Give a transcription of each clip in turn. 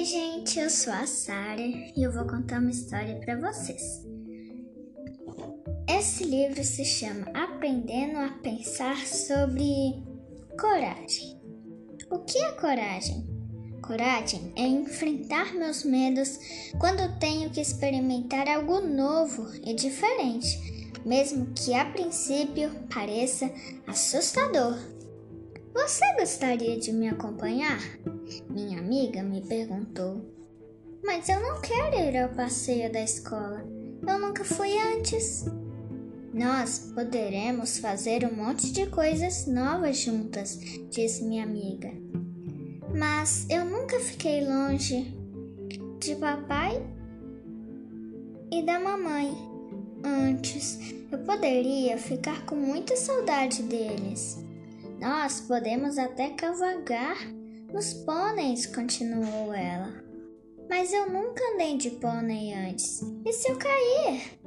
gente, eu sou a Sara e eu vou contar uma história para vocês. Esse livro se chama Aprendendo a Pensar sobre Coragem. O que é coragem? Coragem é enfrentar meus medos quando tenho que experimentar algo novo e diferente, mesmo que a princípio pareça assustador. Você gostaria de me acompanhar? Minha amiga me perguntou. Mas eu não quero ir ao passeio da escola. Eu nunca fui antes. Nós poderemos fazer um monte de coisas novas juntas, disse minha amiga. Mas eu nunca fiquei longe de papai e da mamãe. Antes, eu poderia ficar com muita saudade deles. Nós podemos até cavalgar nos pôneis, continuou ela. Mas eu nunca andei de pônei antes. E se eu cair?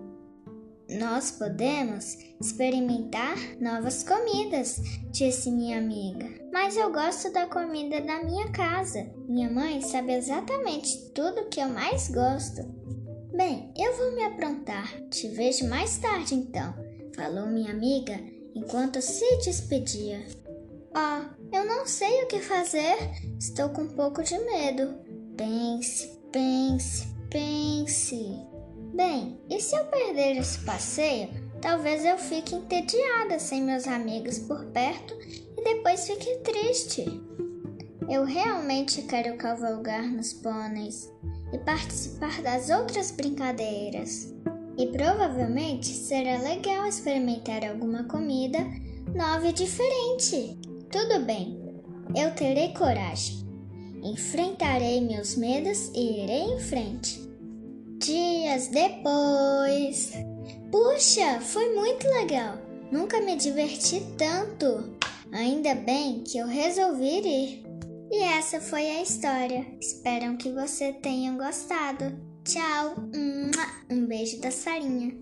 Nós podemos experimentar novas comidas, disse minha amiga. Mas eu gosto da comida da minha casa. Minha mãe sabe exatamente tudo que eu mais gosto. Bem, eu vou me aprontar. Te vejo mais tarde então, falou minha amiga enquanto se despedia. Ah, eu não sei o que fazer. Estou com um pouco de medo. Pense, pense, pense. Bem, e se eu perder esse passeio? Talvez eu fique entediada sem meus amigos por perto e depois fique triste. Eu realmente quero cavalgar nos pôneis e participar das outras brincadeiras. E provavelmente será legal experimentar alguma comida nova e diferente. Tudo bem, eu terei coragem. Enfrentarei meus medos e irei em frente. Dias depois. Puxa, foi muito legal. Nunca me diverti tanto. Ainda bem que eu resolvi ir. E essa foi a história. Espero que você tenha gostado. Tchau. Um beijo da Sarinha.